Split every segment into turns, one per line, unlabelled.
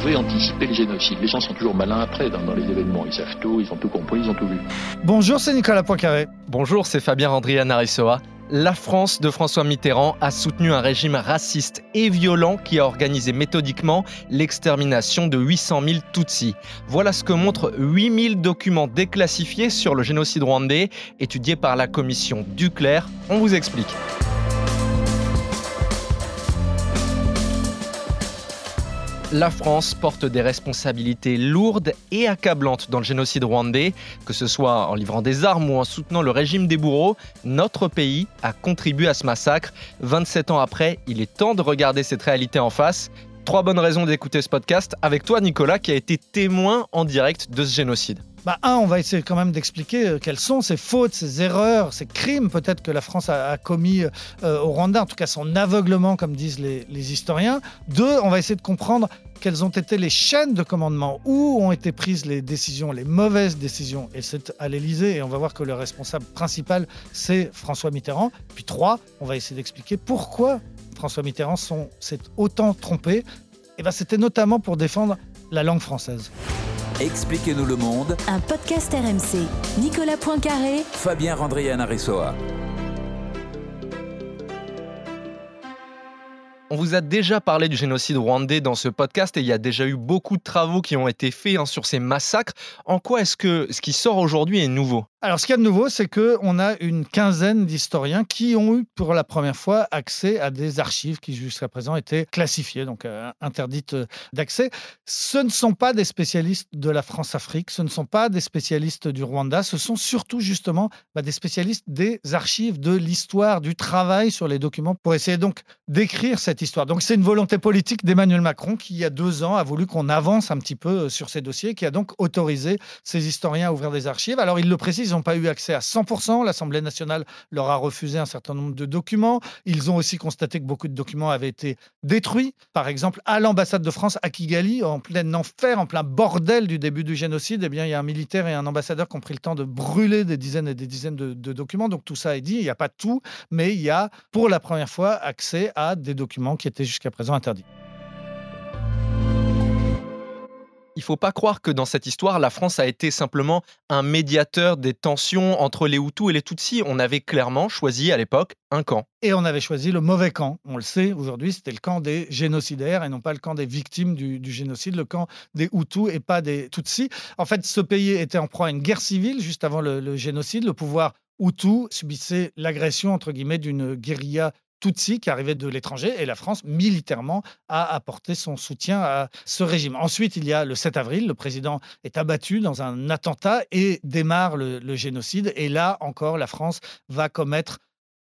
Pouvait anticiper le génocide. Les gens sont toujours malins après dans, dans les événements. Ils savent tout, ils ont tout compris, ils ont tout vu.
Bonjour, c'est Nicolas Poincaré.
Bonjour, c'est Fabien Randrian Arissoa. La France de François Mitterrand a soutenu un régime raciste et violent qui a organisé méthodiquement l'extermination de 800 000 Tutsis. Voilà ce que montrent 8000 documents déclassifiés sur le génocide rwandais, étudiés par la commission Duclerc. On vous explique. La France porte des responsabilités lourdes et accablantes dans le génocide rwandais, que ce soit en livrant des armes ou en soutenant le régime des bourreaux. Notre pays a contribué à ce massacre. 27 ans après, il est temps de regarder cette réalité en face. Trois bonnes raisons d'écouter ce podcast avec toi, Nicolas, qui a été témoin en direct de ce génocide.
Bah, un, on va essayer quand même d'expliquer euh, quelles sont ces fautes, ces erreurs, ces crimes peut-être que la France a, commis euh, au Rwanda, en tout cas son aveuglement, comme disent les, historiens. Deux, on va essayer de comprendre quelles ont été les chaînes de commandement, où ont été prises les décisions, les mauvaises décisions? Et c'est à l'Élysée, et on va voir que le responsable principal, c'est François Mitterrand. Puis trois, on va essayer d'expliquer pourquoi François Mitterrand s'est autant trompé. Et ben, c'était notamment pour défendre la langue française.
Expliquez-nous le monde.
Un podcast RMC. Nicolas Poincaré.
Fabien Randrian Arissoa.
On vous a déjà parlé du génocide rwandais dans ce podcast et il y a déjà eu beaucoup de travaux qui ont été faits hein, sur ces massacres. En quoi est-ce que ce qui sort aujourd'hui est nouveau?
Alors, ce qu'il y a de nouveau, c'est qu'on a une quinzaine d'historiens qui ont eu pour la première fois accès à des archives qui jusqu'à présent étaient classifiées, donc euh, interdites euh, d'accès. Ce ne sont pas des spécialistes de la France-Afrique, ce ne sont pas des spécialistes du Rwanda, ce sont surtout justement bah, des spécialistes des archives, de l'histoire, du travail sur les documents pour essayer donc d'écrire cette histoire. Donc c'est une volonté politique d'Emmanuel Macron qui, il y a deux ans, a voulu qu'on avance un petit peu euh, sur ces dossiers, qui a donc autorisé ces historiens à ouvrir des archives. Alors ils le précisent, ils n'ont pas eu accès à 100%. L'Assemblée nationale leur a refusé un certain nombre de documents. Ils ont aussi constaté que beaucoup de documents avaient été détruits. Par exemple, à l'ambassade de France à Kigali, en plein enfer, en plein bordel du début du génocide, eh bien, il y a un militaire et un ambassadeur qui ont pris le temps de brûler des dizaines et des dizaines de, de documents. Donc tout ça est dit. Il n'y a pas tout, mais il y a pour la première fois accès à des documents qui étaient jusqu'à présent interdits.
Il faut pas croire que dans cette histoire, la France a été simplement un médiateur des tensions entre les Hutus et les Tutsis. On avait clairement choisi à l'époque un camp.
Et on avait choisi le mauvais camp. On le sait, aujourd'hui, c'était le camp des génocidaires et non pas le camp des victimes du, génocide, le camp des Hutus et pas des Tutsis. En fait, ce pays était en proie à une guerre civile juste avant le, le génocide. Le pouvoir Hutu subissait l'agression, entre guillemets, d'une guérilla Tutsi qui arrivait de l'étranger et la France, militairement, a apporté son soutien à ce régime. Ensuite, il y a le 7 avril, le président est abattu dans un attentat et démarre le, génocide. Et là encore, la France va commettre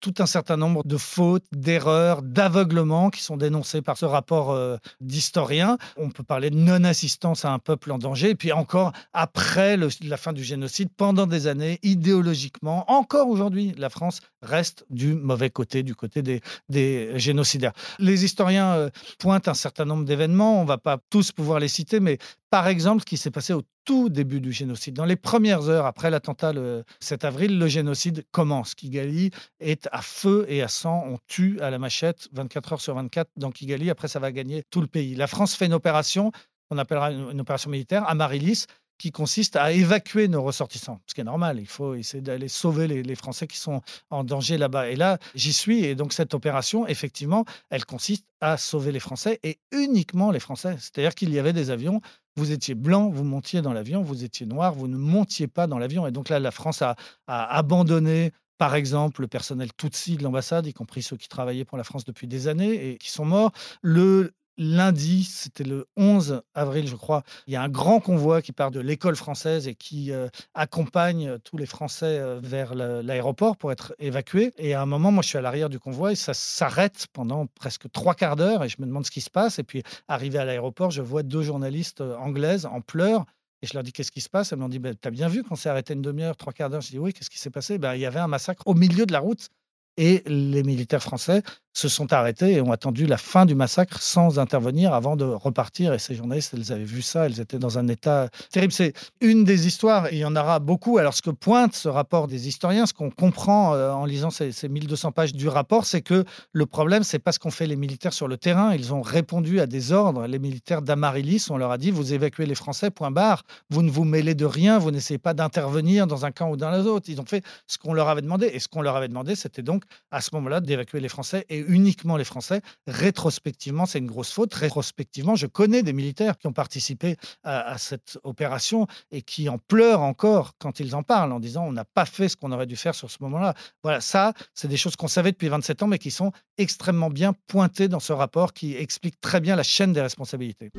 tout un certain nombre de fautes, d'erreurs, d'aveuglements qui sont dénoncés par ce rapport euh, d'historien. On peut parler de non-assistance à un peuple en danger. Et puis encore, après la fin du génocide, pendant des années, idéologiquement, encore aujourd'hui, la France reste du mauvais côté, du côté des, génocidaires. Les historiens euh, pointent un certain nombre d'événements. On ne va pas tous pouvoir les citer, mais par exemple, ce qui s'est passé au tout début du génocide. Dans les premières heures après l'attentat le 7 avril, le génocide commence. Kigali est à feu et à sang. On tue à la machette 24 heures sur 24 dans Kigali. Après, ça va gagner tout le pays. La France fait une opération qu'on appellera une opération militaire à Marilis qui consiste à évacuer nos ressortissants, ce qui est normal. Il faut essayer d'aller sauver les, Français qui sont en danger là-bas. Et là, j'y suis. Et donc, cette opération, effectivement, elle consiste à sauver les Français et uniquement les Français. C'est-à-dire qu'il y avait des avions vous étiez blanc, vous montiez dans l'avion, vous étiez noir, vous ne montiez pas dans l'avion. Et donc là, la France a, a, abandonné, par exemple, le personnel Tutsi de l'ambassade, y compris ceux qui travaillaient pour la France depuis des années et qui sont morts. Le lundi, c'était le 11 avril, je crois, il y a un grand convoi qui part de l'école française et qui euh, accompagne tous les Français euh, vers l'aéroport pour être évacués. Et à un moment, moi, je suis à l'arrière du convoi et ça s'arrête pendant presque trois quarts d'heure et je me demande ce qui se passe. Et puis, arrivé à l'aéroport, je vois deux journalistes euh, anglaises en pleurs. Et je leur dis qu'est-ce qui se passe? Elles m'ont dit ben, T'as bien vu qu'on s'est arrêté une demi-heure, trois quarts d'heure? Je dis oui, qu'est-ce qui s'est passé? Ben, Il y avait un massacre au milieu de la route et les militaires français se sont arrêtés et ont attendu la fin du massacre sans intervenir avant de repartir. Et ces journalistes, elles avaient vu ça, elles étaient dans un état terrible. C'est une des histoires, et il y en aura beaucoup. Alors, ce que pointe ce rapport des historiens, ce qu'on comprend euh, en lisant ces, 1200 pages du rapport, c'est que le problème, c'est pas ce qu'ont fait les militaires sur le terrain. Ils ont répondu à des ordres. Les militaires d'Amarilis, on leur a dit vous évacuez les Français, point barre. Vous ne vous mêlez de rien, vous n'essayez pas d'intervenir dans un camp ou dans l'autre. Ils ont fait ce qu'on leur avait demandé. Et ce qu'on leur avait demandé, c'était donc à ce moment-là d'évacuer les Français uniquement les Français. Rétrospectivement, c'est une grosse faute. Rétrospectivement, je connais des militaires qui ont participé à, cette opération et qui en pleurent encore quand ils en parlent en disant on n'a pas fait ce qu'on aurait dû faire sur ce moment-là. Voilà, ça, c'est des choses qu'on savait depuis 27 ans, mais qui sont extrêmement bien pointées dans ce rapport qui explique très bien la chaîne des responsabilités.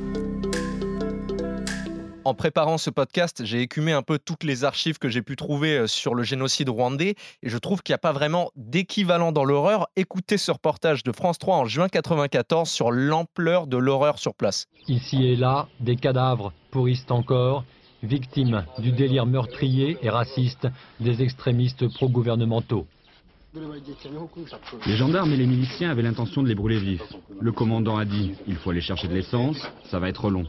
En préparant ce podcast, j'ai écumé un peu toutes les archives que j'ai pu trouver euh, sur le génocide rwandais et je trouve qu'il n'y a pas vraiment d'équivalent dans l'horreur. Écoutez ce reportage de France 3 en juin 1994 sur l'ampleur de l'horreur sur place.
Ici et là, des cadavres pourrissent encore, victimes du délire meurtrier et raciste des extrémistes pro-gouvernementaux.
Les gendarmes et les miliciens avaient l'intention de les brûler vifs. Le commandant a dit il faut aller chercher de l'essence, ça va être long.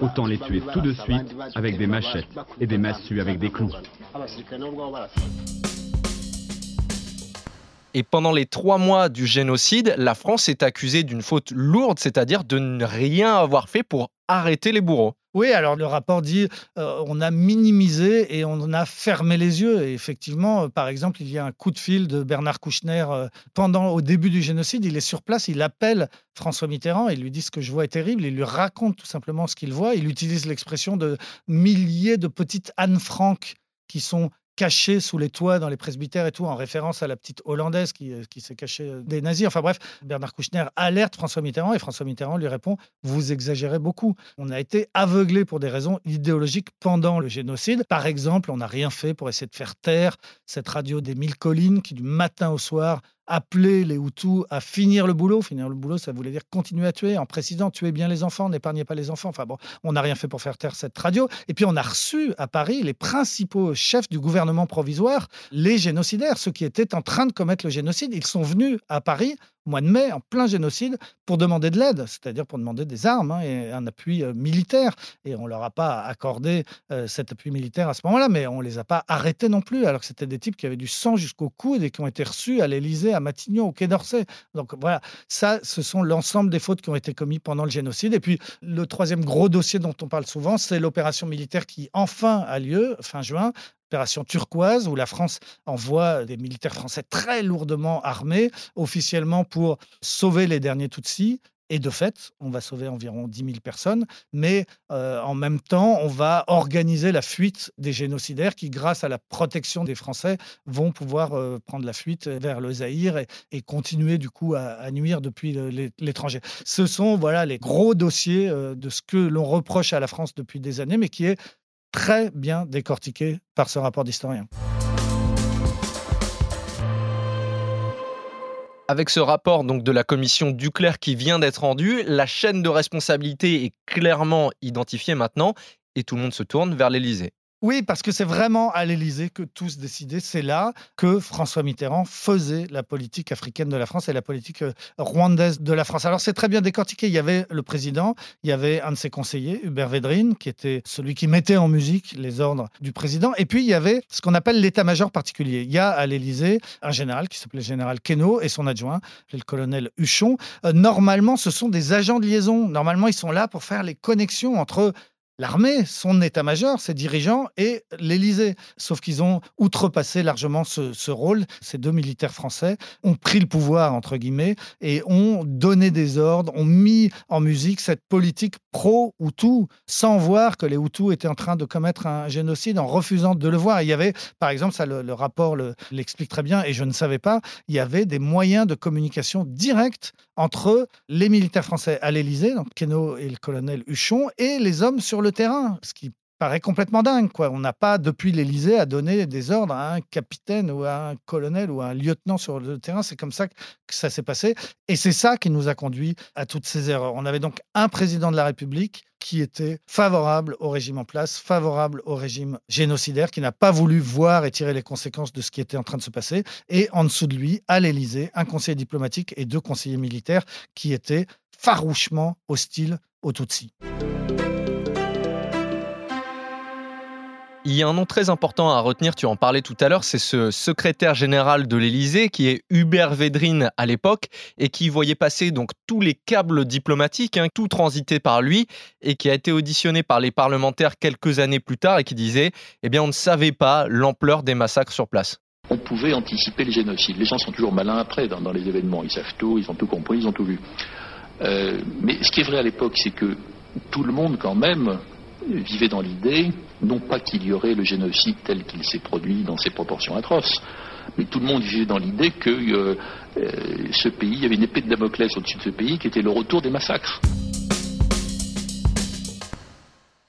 Autant les tuer tout de suite avec des machettes et des massues avec des clous.
Et pendant les trois mois du génocide, la France est accusée d'une faute lourde, c'est-à-dire de ne rien avoir fait pour arrêter les bourreaux.
Oui, alors le rapport dit euh, on a minimisé et on a fermé les yeux. Et effectivement, euh, par exemple, il y a un coup de fil de Bernard Kouchner euh, pendant au début du génocide. Il est sur place, il appelle François Mitterrand et lui dit ce que je vois est terrible. Il lui raconte tout simplement ce qu'il voit. Il utilise l'expression de milliers de petites Anne Frank qui sont caché sous les toits dans les presbytères et tout, en référence à la petite hollandaise qui, euh, qui s'est cachée euh, des nazis. Enfin bref, Bernard Kouchner alerte François Mitterrand et François Mitterrand lui répond Vous exagérez beaucoup. On a été aveuglé pour des raisons idéologiques pendant le génocide. Par exemple, on n'a rien fait pour essayer de faire taire cette radio des mille collines qui, du matin au soir, appeler les Hutus à finir le boulot. Finir le boulot, ça voulait dire continuer à tuer, en précisant tuer bien les enfants, n'épargnez pas les enfants. Enfin bon, on n'a rien fait pour faire taire cette radio. Et puis on a reçu à Paris les principaux chefs du gouvernement provisoire, les génocidaires, ceux qui étaient en train de commettre le génocide. Ils sont venus à Paris mois de mai, en plein génocide, pour demander de l'aide, c'est-à-dire pour demander des armes hein, et un appui euh, militaire. Et on ne leur a pas accordé euh, cet appui militaire à ce moment-là, mais on ne les a pas arrêtés non plus, alors que c'était des types qui avaient du sang jusqu'au coude et qui ont été reçus à l'Élysée, à Matignon, au Quai d'Orsay. Donc voilà, ça, ce sont l'ensemble des fautes qui ont été commises pendant le génocide. Et puis le troisième gros dossier dont on parle souvent, c'est l'opération militaire qui enfin a lieu, fin juin, opération turquoise où la France envoie des militaires français très lourdement armés, officiellement pour sauver les derniers Tutsis. Et de fait, on va sauver environ 10 000 personnes, mais euh, en même temps, on va organiser la fuite des génocidaires qui, grâce à la protection des Français, vont pouvoir euh, prendre la fuite vers le Zaïre et, continuer du coup à, nuire depuis l'étranger. Ce sont voilà les gros dossiers euh, de ce que l'on reproche à la France depuis des années, mais qui est très bien décortiqué par ce rapport d'historien.
Avec ce rapport donc de la commission Duclerc qui vient d'être rendu, la chaîne de responsabilité est clairement identifiée maintenant et tout le monde se tourne vers l'Élysée.
Oui, parce que c'est vraiment à l'Élysée que tout se décidait. C'est là que François Mitterrand faisait la politique africaine de la France et la politique euh, rwandaise de la France. Alors c'est très bien décortiqué. Il y avait le président, il y avait un de ses conseillers, Hubert Védrine, qui était celui qui mettait en musique les ordres du président. Et puis il y avait ce qu'on appelle l'état-major particulier. Il y a à l'Élysée un général qui s'appelait général Queneau et son adjoint, le colonel Huchon. Euh, normalement, ce sont des agents de liaison. Normalement, ils sont là pour faire les connexions entre l'armée, son état-major, ses dirigeants et l'Élysée. Sauf qu'ils ont outrepassé largement ce, rôle. Ces deux militaires français ont pris le pouvoir, entre guillemets, et ont donné des ordres, ont mis en musique cette politique pro-Hutu, sans voir que les Hutus étaient en train de commettre un génocide, en refusant de le voir. il y avait, par exemple, ça le, rapport l'explique très bien, et je ne savais pas, il y avait des moyens de communication directs entre les militaires français à l'Élysée, donc Queneau et le colonel Huchon, et les hommes sur le terrain, ce qui paraît complètement dingue. On n'a pas, depuis l'Élysée, à donner des ordres à un capitaine ou à un colonel ou à un lieutenant sur le terrain. C'est comme ça que ça s'est passé. Et c'est ça qui nous a conduit à toutes ces erreurs. On avait donc un président de la République qui était favorable au régime en place, favorable au régime génocidaire, qui n'a pas voulu voir et tirer les conséquences de ce qui était en train de se passer. Et en dessous de lui, à l'Élysée, un conseiller diplomatique et deux conseillers militaires qui étaient farouchement hostiles aux Tutsis.
Il y a un nom très important à retenir, tu en parlais tout à l'heure, c'est ce secrétaire général de l'Élysée qui est Hubert Védrine à l'époque et qui voyait passer donc tous les câbles diplomatiques, hein, tout transité par lui et qui a été auditionné par les parlementaires quelques années plus tard et qui disait eh bien on ne savait pas l'ampleur des massacres sur place.
On pouvait anticiper le génocide. Les gens sont toujours malins après dans, les événements. Ils savent tout, ils ont tout compris, ils ont tout vu. Euh, mais ce qui est vrai à l'époque, c'est que tout le monde quand même vivait dans l'idée, non pas qu'il y aurait le génocide tel qu'il s'est produit dans ses proportions atroces, mais tout le monde vivait dans l'idée que euh, euh, ce pays, il y avait une épée de Damoclès au-dessus de ce pays qui était le retour des massacres.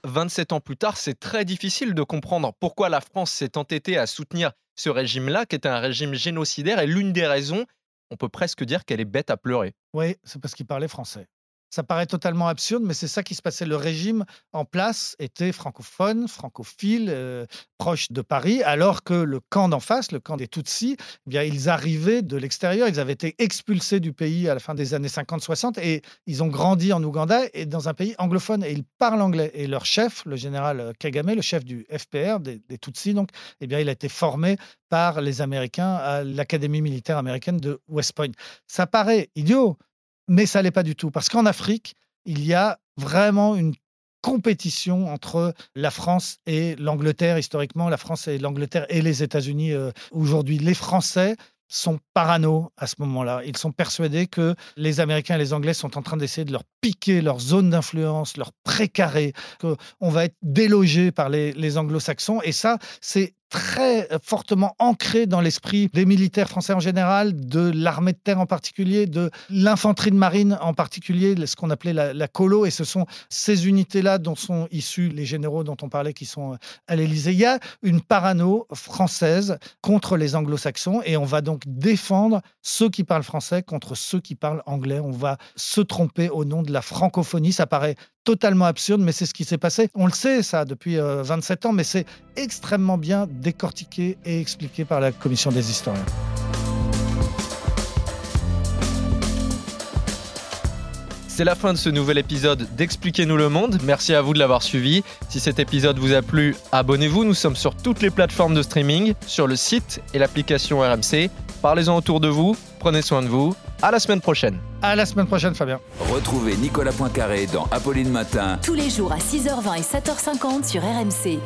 27 ans plus tard, c'est très difficile de comprendre pourquoi la France s'est entêtée à soutenir ce régime-là, qui était un régime génocidaire, et l'une des raisons, on peut presque dire qu'elle est bête à pleurer.
Oui, c'est parce qu'il parlait français. Ça paraît totalement absurde, mais c'est ça qui se passait. Le régime en place était francophone, francophile, euh, proche de Paris, alors que le camp d'en face, le camp des Tutsis, eh bien, ils arrivaient de l'extérieur. Ils avaient été expulsés du pays à la fin des années 50-60 et ils ont grandi en Ouganda et dans un pays anglophone et ils parlent anglais. Et leur chef, le général Kagame, le chef du FPR, des, des Tutsis, donc, eh bien, il a été formé par les Américains à l'Académie militaire américaine de West Point. Ça paraît idiot, mais ça l'est pas du tout. Parce qu'en Afrique, il y a vraiment une compétition entre la France et l'Angleterre, historiquement, la France et l'Angleterre et les États-Unis euh, aujourd'hui. Les Français sont parano à ce moment-là. Ils sont persuadés que les Américains et les Anglais sont en train d'essayer de leur piquer leur zone d'influence, leur précaré, qu'on va être délogé par les, les anglo-saxons. Et ça, c'est très fortement ancré dans l'esprit des militaires français en général, de l'armée de terre en particulier, de l'infanterie de marine en particulier, ce qu'on appelait la, colo. Et ce sont ces unités-là dont sont issus les généraux dont on parlait qui sont à l'Élysée. Il y a une parano française contre les anglo-saxons et on va donc défendre ceux qui parlent français contre ceux qui parlent anglais. On va se tromper au nom de la francophonie. Ça paraît totalement absurde, mais c'est ce qui s'est passé. On le sait, ça, depuis 27 euh, ans, mais c'est extrêmement bien décortiqué et expliqué par la commission des historiens.
C'est la fin de ce nouvel épisode d'Expliquez-nous le monde. Merci à vous de l'avoir suivi. Si cet épisode vous a plu, abonnez-vous. Nous sommes sur toutes les plateformes de streaming, sur le site et l'application RMC. Parlez-en autour de vous. Prenez soin de vous. À la semaine prochaine.
À la semaine prochaine, Fabien.
Retrouvez Nicolas Poincaré dans Apolline Matin.
Tous les jours à 6h20 et 7h50 sur RMC.